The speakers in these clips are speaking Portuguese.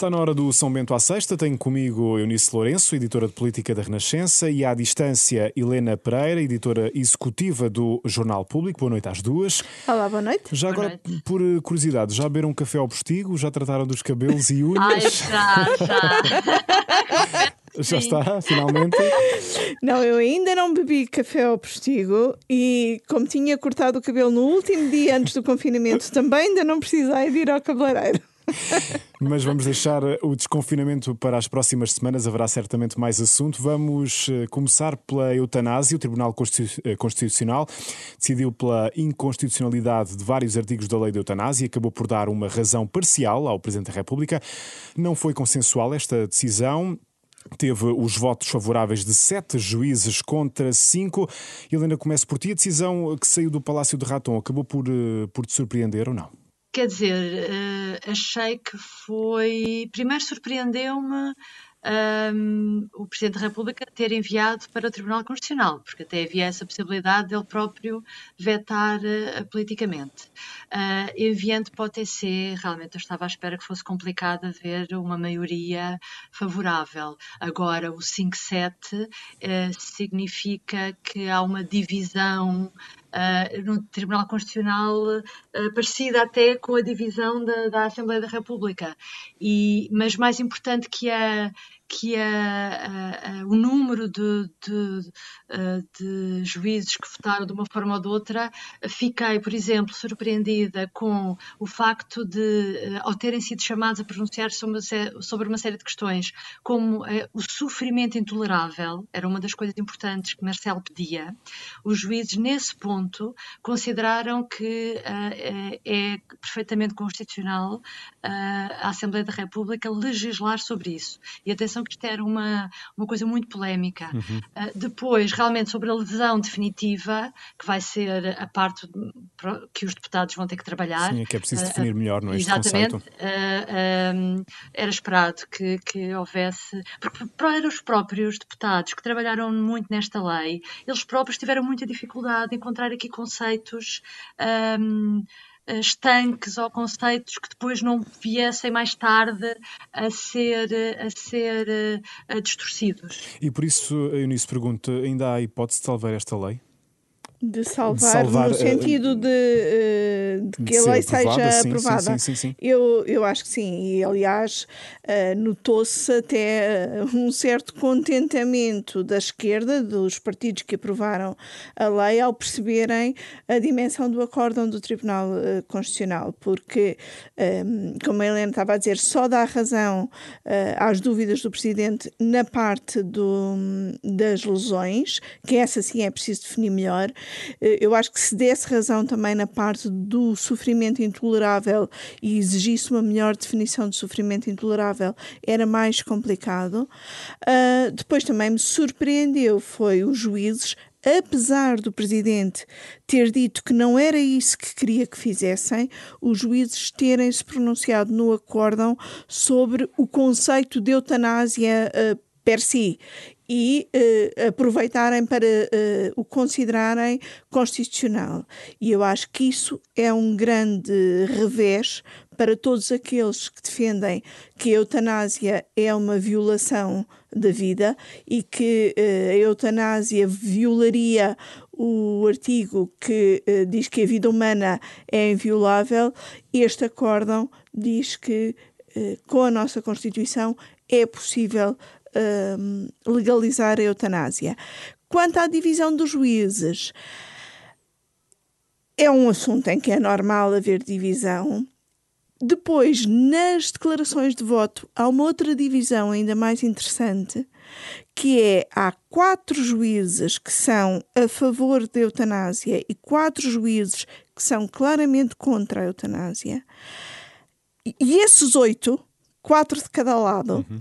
Está na hora do São Bento à Sexta. Tenho comigo Eunice Lourenço, editora de política da Renascença, e à distância Helena Pereira, editora executiva do Jornal Público. Boa noite às duas. Olá, boa noite. Já boa agora, noite. por curiosidade, já beberam um café ao postigo? Já trataram dos cabelos e unhas? Ai, já, já. Já está, finalmente? Não, eu ainda não bebi café ao postigo e, como tinha cortado o cabelo no último dia antes do confinamento, também ainda não precisei de ir ao cabeleireiro. Mas vamos deixar o desconfinamento para as próximas semanas, haverá certamente mais assunto. Vamos eh, começar pela eutanásia. O Tribunal eh, Constitucional decidiu pela inconstitucionalidade de vários artigos da lei da eutanásia e acabou por dar uma razão parcial ao Presidente da República. Não foi consensual esta decisão teve os votos favoráveis de sete juízes contra cinco. Helena, começo por ti. A decisão que saiu do Palácio de Raton acabou por, eh, por te surpreender ou não? Quer dizer, uh, achei que foi. Primeiro surpreendeu-me um, o Presidente da República ter enviado para o Tribunal Constitucional, porque até havia essa possibilidade dele próprio vetar uh, politicamente. Uh, enviando para o TC, realmente eu estava à espera que fosse complicado haver uma maioria favorável. Agora, o 5-7 uh, significa que há uma divisão Uh, no Tribunal Constitucional uh, parecida até com a divisão da, da Assembleia da República. E, mas mais importante que a, que a, a, o número de, de, de, juízes que votaram de uma forma ou de outra, fiquei, por exemplo, surpreendida com o facto de, ao terem sido chamados a pronunciar sobre uma, sobre uma série de questões, como eh, o sofrimento intolerável, era uma das coisas importantes que Marcelo pedia, os juízes, nesse ponto, consideraram que é perfeitamente constitucional a Assembleia da República legislar sobre isso. E atenção que isto era uma, uma coisa muito polémica. Uhum. Uh, depois, realmente, sobre a lesão definitiva, que vai ser a parte que os deputados vão ter que trabalhar. Sim, é que é preciso definir uh, melhor, não é? Exatamente. Uh, era esperado que, que houvesse. Porque para os próprios deputados que trabalharam muito nesta lei, eles próprios tiveram muita dificuldade em encontrar aqui conceitos. Um, estanques ou conceitos que depois não viessem mais tarde a ser, a ser a distorcidos. E por isso, Eunice pergunta, ainda há hipótese de salvar esta lei? De salvar, salvar, no eh, sentido de, uh, de que de a lei aprovada, seja sim, aprovada. Sim, sim, sim, Eu, eu acho que sim. E, aliás, uh, notou-se até um certo contentamento da esquerda, dos partidos que aprovaram a lei, ao perceberem a dimensão do acórdão do Tribunal uh, Constitucional. Porque, um, como a Helena estava a dizer, só dá razão às dúvidas do Presidente na parte do, das lesões, que essa sim é preciso definir melhor. Eh, eu acho que se desse razão também na parte do sofrimento intolerável e exigisse uma melhor definição de sofrimento intolerável, era mais complicado. Uh, depois também me surpreendeu foi os juízes apesar do presidente ter dito que não era isso que queria que fizessem, os juízes terem se pronunciado no acórdão sobre o conceito de eutanásia uh, per si e uh, aproveitarem para uh, o considerarem constitucional. E eu acho que isso é um grande revés para todos aqueles que defendem que a eutanásia é uma violação da vida e que uh, a eutanásia violaria o artigo que uh, diz que a vida humana é inviolável, este acórdão diz que uh, com a nossa Constituição é possível uh, legalizar a eutanásia. Quanto à divisão dos juízes, é um assunto em que é normal haver divisão. Depois, nas declarações de voto, há uma outra divisão ainda mais interessante, que é há quatro juízes que são a favor da eutanásia e quatro juízes que são claramente contra a eutanásia. E esses oito, quatro de cada lado, uhum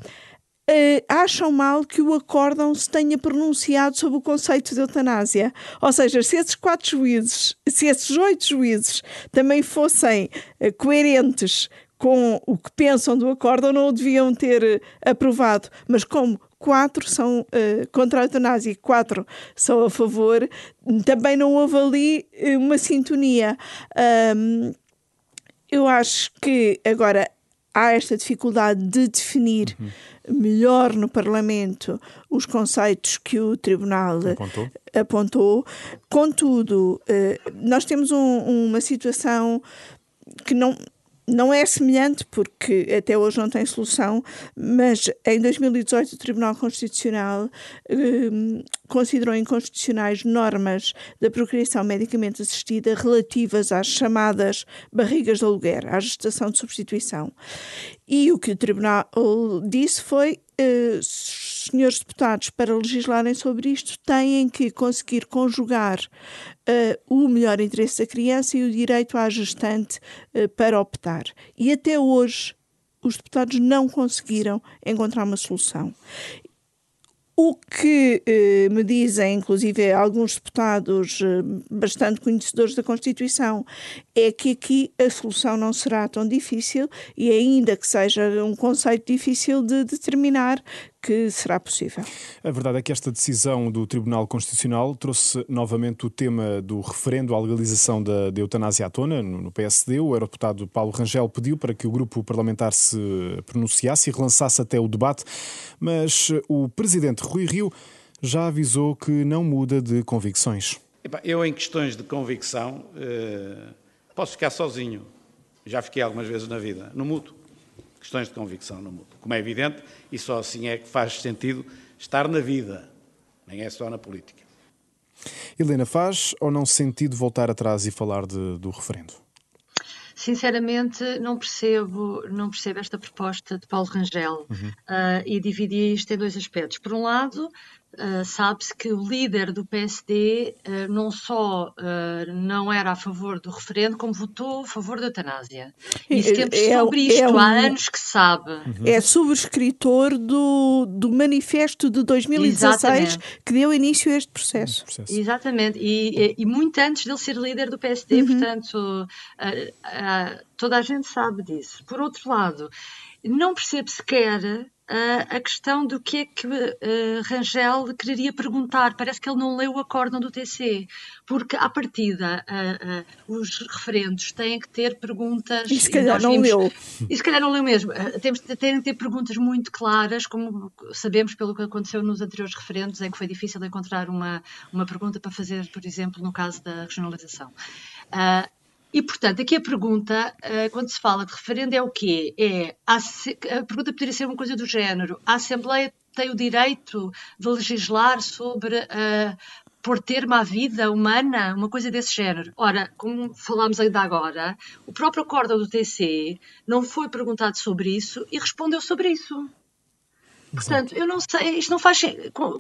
uh, acham mal que o acórdão se tenha pronunciado sobre o conceito de eutanásia. Ou seja, se esses quatro juízes, se esses oito juízes também fossem uh, coerentes com o que pensam do acórdão, não o deviam ter uh, aprovado. Mas como quatro são uh, contra a eutanásia e quatro são a favor, também não houve ali uma sintonia. Um, eu acho que, agora, há esta dificuldade de definir uhum. melhor no Parlamento os conceitos que o Tribunal apontou. apontou. Contudo, eh, nós temos um, uma situação que não não é semelhante, porque até hoje não tem solução, mas em 2018 o Tribunal Constitucional eh, considerou inconstitucionais normas da procriação medicamente assistida relativas às chamadas barrigas de aluguer, à gestação de substituição. E o que o Tribunal disse foi eh, senhores deputados, para legislarem sobre isto, têm que conseguir conjugar uh, o melhor interesse da criança e o direito à gestante uh, para optar. E até hoje os deputados não conseguiram encontrar uma solução. O que eh, me dizem, inclusive, alguns deputados eh, bastante conhecedores da Constituição, é que aqui a solução não será tão difícil e, ainda que seja um conceito difícil de determinar, que será possível. A verdade é que esta decisão do Tribunal Constitucional trouxe novamente o tema do referendo à legalização da, da eutanásia à tona no, no PSD. O eurodeputado Paulo Rangel pediu para que o grupo parlamentar se pronunciasse e relançasse até o debate, mas o presidente Rui Rio já avisou que não muda de convicções. Eu, em questões de convicção, eh, posso ficar sozinho. Já fiquei algumas vezes na vida. Não mudo questões de convicção no mundo. Como é evidente, e só assim é que faz sentido estar na vida, nem é só na política. Helena, faz ou não sentido voltar atrás e falar de, do referendo? Sinceramente, não percebo, não percebo esta proposta de Paulo Rangel uhum. uh, e dividi isto em dois aspectos. Por um lado, Uh, sabe-se que o líder do PSD uh, ah, não só uh, não era a favor do referendo, como votou a favor da eutanásia. E sempre é, sobre isto, é um, há anos que sabe. Uhum. É subscritor do, do manifesto de 2016 Exatamente. que deu início a este processo. Exatamente, e, e, muito antes dele ser líder do PSD, uhum. portanto, toda a gente sabe disso. Por outro lado, não percebe sequer a questão do que é que uh, Rangel quereria perguntar. Parece que ele não leu o acórdão do TC, porque, à partida, os referendos têm que ter perguntas. E se calhar não vimos, leu. E se calhar não leu mesmo. temos, têm que ter perguntas muito claras, como sabemos pelo que aconteceu nos anteriores referendos, em que foi difícil encontrar uma, uma pergunta para fazer, por exemplo, no caso da regionalização. Uh, e, portanto, aqui a pergunta, uh, quando se fala de referendo, é o quê? É, a, a pergunta poderia ser uma coisa do género: a Assembleia tem o direito de legislar sobre uh, por termo à vida humana, uma coisa desse género. Ora, como falámos ainda agora, o próprio acordo do TC não foi perguntado sobre isso e respondeu sobre isso. Portanto, eu não sei, isto não faz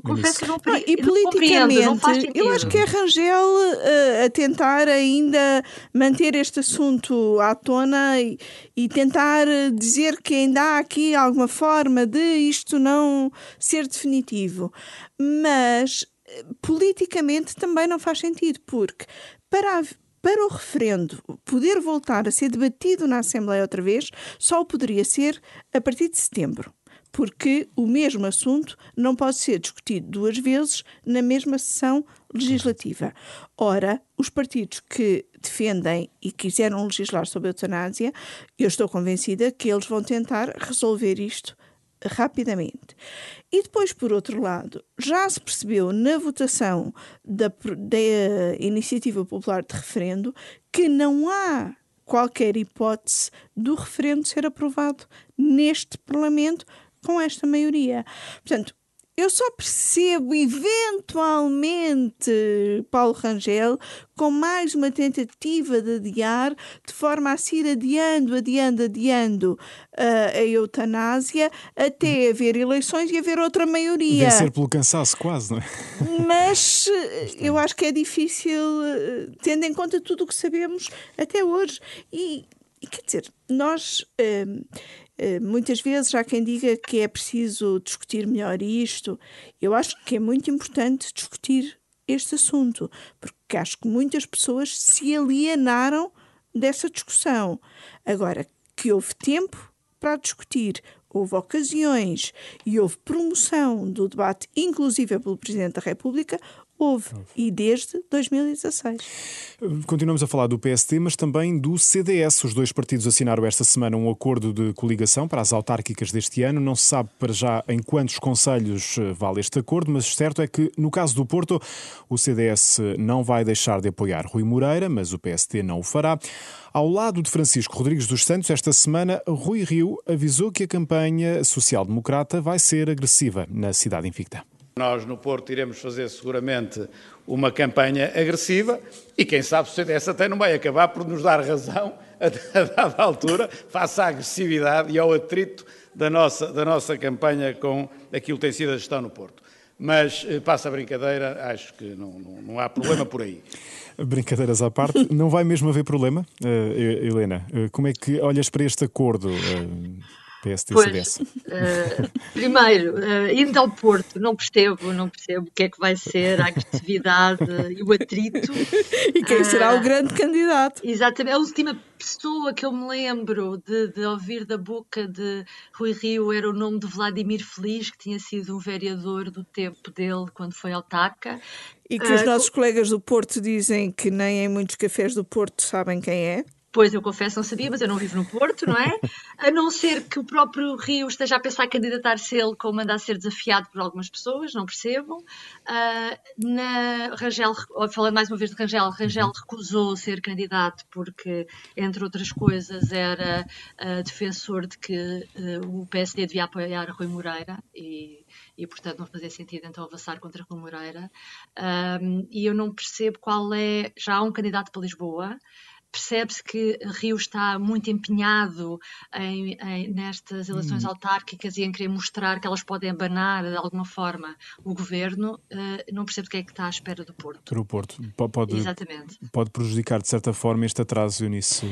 confesso que não, não E politicamente, não não eu acho que é Rangel uh, a tentar ainda manter este assunto à tona e, e, tentar dizer que ainda há aqui alguma forma de isto não ser definitivo. Mas eh, politicamente também não faz sentido, porque para a, para o referendo poder voltar a ser debatido na Assembleia outra vez, só poderia ser a partir de setembro porque o mesmo assunto não pode ser discutido duas vezes na mesma sessão legislativa. Ora, os partidos que defendem e quiseram legislar sobre a eutanásia, eu estou convencida que eles vão tentar resolver isto rapidamente. E depois, por outro lado, já se percebeu na votação da, da Iniciativa Popular de Referendo que não há qualquer hipótese do referendo ser aprovado neste Parlamento com esta maioria. Portanto, eu só percebo eventualmente Paulo Rangel com mais uma tentativa de adiar, de forma a se ir adiando, adiando, adiando uh, a eutanásia até haver eleições e haver outra maioria. Vencer pelo cansaço, quase, não é? Mas eh, eu acho que é difícil, eh, tendo em conta tudo o que sabemos até hoje. E quer dizer, nós. Uh, eh, muitas vezes há quem diga que é preciso discutir melhor isto. Eu acho que é muito importante discutir este assunto, porque acho que muitas pessoas se alienaram dessa discussão. Agora, que houve tempo para discutir, houve ocasiões e houve promoção do debate, inclusive pelo Presidente da República, Houve, e desde 2016. Continuamos a falar do PST, mas também do CDS. Os dois partidos assinaram esta semana um acordo de coligação para as autárquicas deste ano. Não se sabe para já em quantos conselhos eh, vale este acordo, mas certo é que, no caso do Porto, o CDS não vai deixar de apoiar Rui Moreira, mas o PST não o fará. Ao lado de Francisco Rodrigues dos Santos, esta semana, Rui Rio avisou que a campanha social-democrata vai ser agressiva na cidade invicta. Nós no Porto iremos fazer seguramente uma campanha agressiva e quem sabe o CDS até não vai acabar por nos dar razão a dada altura face à agressividade e ao atrito da nossa, da nossa campanha com aquilo que tem sido a gestão no Porto. Mas eh, passa a brincadeira, acho que não, não, não há problema por aí. Brincadeiras à parte, não vai mesmo haver problema, uh, Helena? Uh, como é que olhas para este acordo? Uh, PST pois, uh, primeiro, uh, indo ao Porto, não percebo, não percebo o que é que vai ser a agressividade e o atrito. E quem uh, será o grande candidato? Exatamente, a última pessoa que eu me lembro de, de, ouvir da boca de Rui Rio era o nome de Vladimir Feliz, que tinha sido um vereador do tempo dele quando foi autarca. E que os nossos colegas do Porto dizem que nem em muitos cafés do Porto sabem quem é. Pois, eu confesso, não sabia, mas eu não vivo no Porto, não é? A não ser que o próprio Rio esteja a pensar em candidatar-se ele como anda a ser desafiado por algumas pessoas, não percebo. Uh, na Rangel, falando mais uma vez de Rangel, Rangel uhum. recusou ser candidato porque, entre outras coisas, era uh, defensor de que uh, o PSD devia apoiar Rui Moreira e e portanto não fazia sentido então avançar contra Rui Moreira. Um, e eu não percebo qual é. Já há um candidato para Lisboa, percebe-se que Rio está muito empenhado em, em, nestas eleições hum. autárquicas e em querer mostrar que elas podem abanar de alguma forma o governo. Uh, não percebo o que é que está à espera do Porto. Do Porto. Pode, Exatamente. pode prejudicar de certa forma este atraso, Eunice?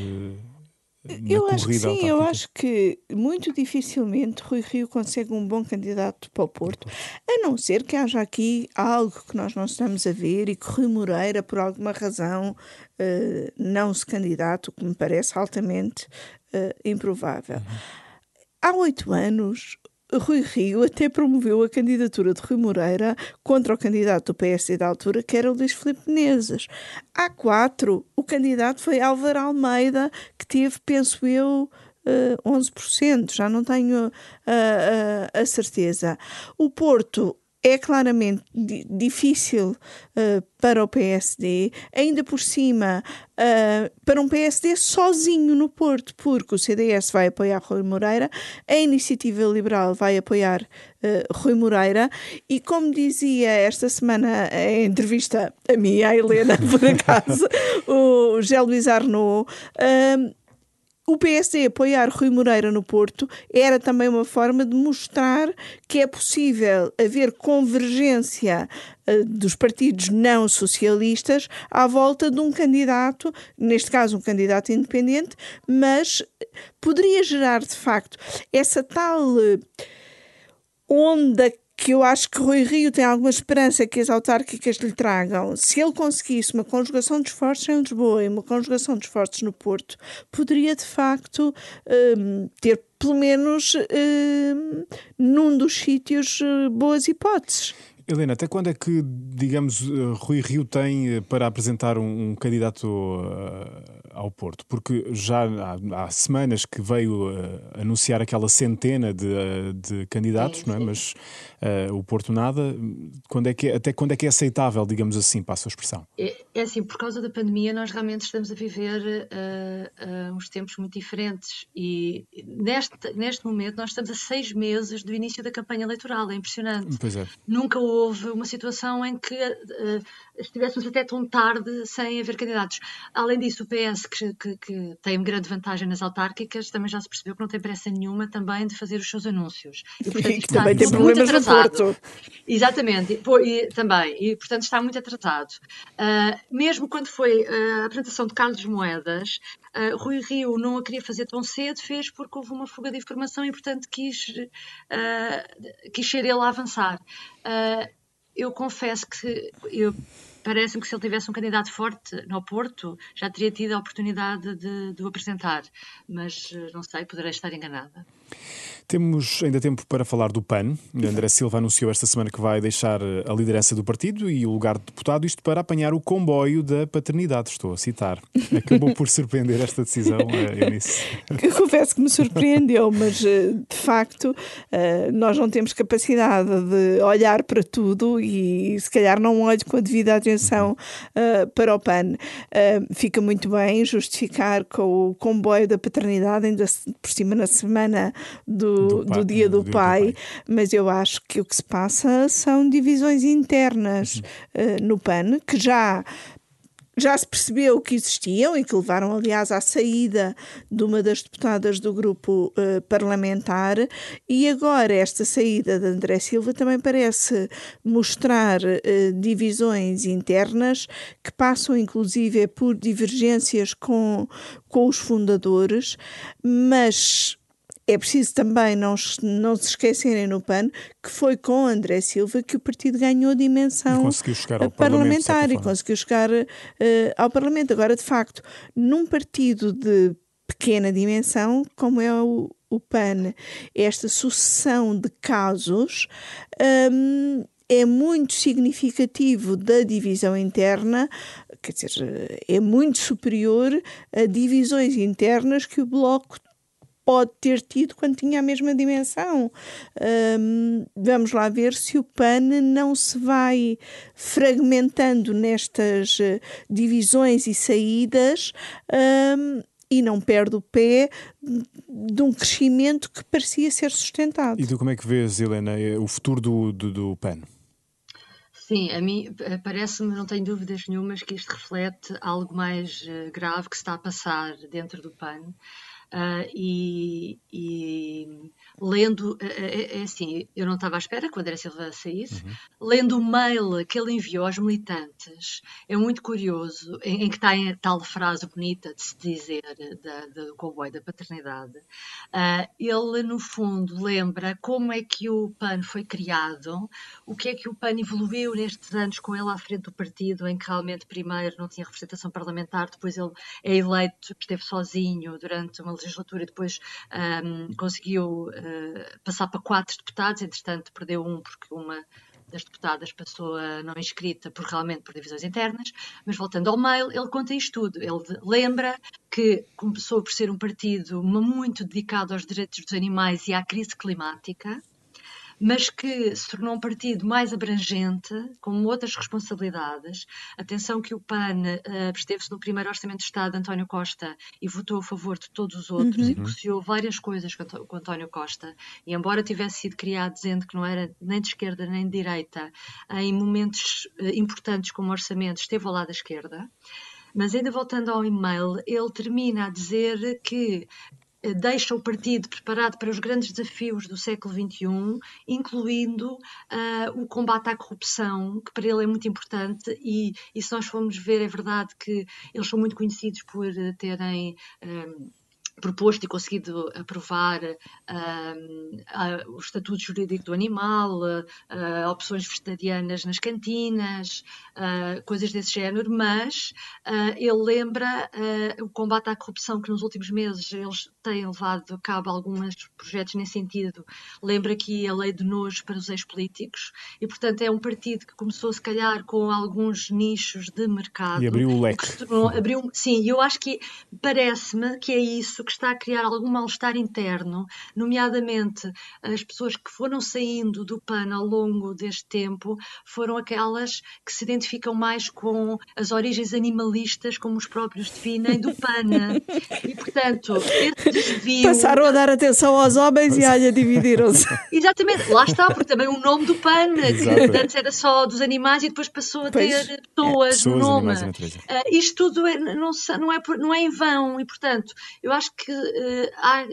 Eu acho que sim, eu acho que muito dificilmente Rui Rio consegue um bom candidato para o Porto, a não ser que haja aqui algo que nós não estamos a ver e que Rui Moreira, por alguma razão, uh, não se candidato, o que me parece altamente uh, improvável. Uhum. Há oito anos, Rui Rio até promoveu a candidatura de Rui Moreira contra o candidato do PSD da altura, que era o Luís Filipe Menezes. Há quatro, o candidato foi Álvaro Almeida, que teve, penso eu, uh, eh, 11%, já não tenho uh, uh, a certeza. O Porto é claramente difícil uh, para o PSD, ainda por cima, uh, para um PSD sozinho no Porto, porque o CDS vai apoiar Rui Moreira, a Iniciativa Liberal vai apoiar uh, Rui Moreira, e como dizia esta semana em entrevista a mim, a Helena, por acaso, o Gé Luís Arnaud, o PSD apoiar Rui Moreira no Porto era também uma forma de mostrar que é possível haver convergência uh, dos partidos não socialistas à volta de um candidato, neste caso um candidato independente, mas poderia gerar de facto essa tal uh, onda que eu acho que Rui Rio tem alguma esperança que as autárquicas lhe tragam, se ele conseguisse uma conjugação de esforços em Lisboa e uma conjugação de esforços no Porto, poderia de facto um, ter pelo menos um, num dos sítios uh, boas hipóteses. Helena, até quando é que, digamos, uh, Rui Rio tem uh, para apresentar um, um candidato ao Porto? Porque já há, há semanas que veio anunciar aquela centena de, de candidatos, sim, não é? Mas uh, o Porto nada. Quando é que é, até quando é que é aceitável, digamos assim, passa a expressão? É, é assim, por causa da pandemia, nós realmente estamos a viver uh, uh, uns tempos muito diferentes e neste, neste momento nós estamos a seis meses do início da campanha eleitoral, é impressionante. Pois é. Nunca houve uma situação em que estivéssemos até tão tarde sem haver candidatos. Além disso, o PS, que, que, que, tem grande vantagem nas autárquicas, também já se percebeu que não tem pressa nenhuma também de fazer os seus anúncios. E, portanto, também tem problemas no Porto. Exatamente, e, e, também. E, portanto, está muito atrasado. Uh, mesmo quando foi a apresentação de Carlos Moedas, uh, Rui Rio não a queria fazer tão cedo, fez porque houve uma fuga de informação e, portanto, quis, uh, quis ser ele a avançar. Eu confesso que eu parece-me que se ele tivesse um candidato forte no Porto, já teria tido a oportunidade de, de o apresentar, mas eh, não sei, poderei estar enganada. Temos ainda tempo para falar do PAN. André Silva anunciou esta semana que vai deixar a liderança do partido e o lugar de deputado, isto para apanhar o comboio da paternidade. Estou a citar. Acabou por surpreender esta decisão, eh, Eunice. Eu confesso que me surpreendeu, mas eh, de facto eh, nós não temos capacidade de olhar para tudo e se calhar não olho com a devida atenção para o PAN. Fica muito bem justificar com o comboio da paternidade, ainda por cima na semana do do, do, dia, do, do pai, dia pai, mas eu acho que o que se passa são divisões internas uhum. uh, no PAN, que já já se percebeu que existiam e que levaram, aliás, à saída de uma das deputadas do grupo uh, parlamentar, e agora esta saída de André Silva também parece mostrar uh, divisões internas que passam, inclusive, por divergências com, com os fundadores, mas é preciso também não, não se esquecerem no PAN que foi com André Silva que o partido ganhou dimensão parlamentar e conseguiu chegar uh, ao Parlamento. Agora, de facto, num partido de pequena dimensão, como é o, o PAN, esta sucessão de casos. Um, é muito significativo da divisão interna, quer dizer, é muito superior a divisões internas que o Bloco pode ter tido quando tinha a mesma dimensão. Um, vamos lá ver se o PAN não se vai fragmentando nestas eh, divisões e saídas. Um, e não perde o pé de um crescimento que parecia ser sustentado. E tu como é que vês, Helena, eh, o futuro do, do, do PAN? Sim, a mim eh, parece-me, não tenho dúvidas nenhumas, que isto reflete algo mais grave que se está a passar dentro do PAN. Uh, e, e, lendo, é, é, assim, eu não estava à espera que o André Silva saísse, uhum. lendo o mail que ele enviou aos militantes, é muito curioso, em, em que está a tal frase bonita de se dizer da, da, do comboio da paternidade, uh, ele no fundo lembra como é que o PAN foi criado, o que é que o PAN evoluiu nestes anos com ele à frente do partido, em que realmente primeiro não tinha representação parlamentar, depois ele é eleito, esteve sozinho durante uma legislatura e depois um, conseguiu uh, passar para quatro deputados, entretanto perdeu um porque uma das deputadas passou a não inscrita por realmente por divisões internas, mas voltando ao mail, ele conta isto tudo. Ele lembra que começou por ser um partido muito dedicado aos direitos dos animais e à crise climática, mas que se tornou um partido mais abrangente, com outras responsabilidades. Atenção que o PAN uh, esteve-se no primeiro Orçamento de Estado de António Costa e votou a favor de todos os outros uhum. e negociou várias coisas com, António Costa. E embora tivesse sido criado dizendo que não era nem de esquerda nem de direita, em momentos uh, importantes como orçamento esteve ao lado da esquerda. Mas ainda voltando ao e-mail, ele termina a dizer que eh, deixa o partido preparado para os grandes desafios do século XXI, incluindo uh, o combate à corrupção, que para ele é muito importante, e, e, se nós formos ver, é verdade que eles são muito conhecidos por eh, terem. Proposto e conseguido aprovar uh, o estatuto jurídico do animal, uh, opções vegetarianas nas cantinas, uh, coisas desse género, mas ele lembra o combate à corrupção que nos últimos meses eles têm levado a cabo alguns projetos nesse sentido. Lembra aqui a lei de nojo para os ex-políticos e, portanto, é um partido que começou se calhar com alguns nichos de mercado. E abriu o leque. abriu, sim, eu acho que parece-me que é isso que está a criar algum mal-estar interno, nomeadamente as pessoas que foram saindo do PAN ao longo deste tempo foram aquelas que se identificam mais com as origens animalistas, como os próprios definem, do PAN. E, portanto, esse desvio. Passaram a dar atenção aos homens e olha, dividiram-se. Exatamente, lá está, porque também o nome do PAN, que antes era só dos animais e depois passou a ter pois, pessoas, é, no nome. Uh, isto tudo é, não, não, é, não é em vão, e portanto, eu acho que Uh, ah,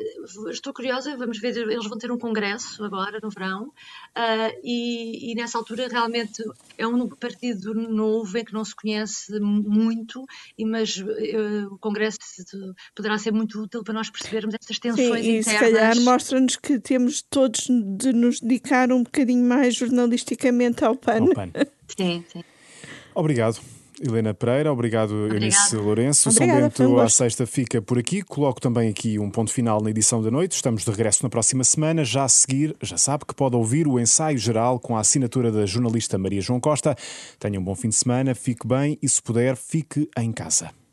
estou curiosa, vamos ver, eles vão ter um congresso agora no verão uh, e, e, nessa altura realmente é um partido novo em que não se conhece muito, e, mas uh, o congresso poderá ser muito útil para nós percebermos estas tensões Sim, internas. E se calhar mostra-nos que temos todos de nos dedicar um bocadinho mais jornalisticamente ao PAN. Ao PAN. sim, sim. Obrigado. Helena Pereira, obrigado Eunice Lourenço. Obrigada, São Bento à sexta fica por aqui. Coloco também aqui um ponto final na edição da noite. Estamos de regresso na próxima semana. Já a seguir, já sabe que pode ouvir o ensaio geral com a assinatura da jornalista Maria João Costa. Tenha um bom fim de semana, fique bem e, se puder, fique em casa.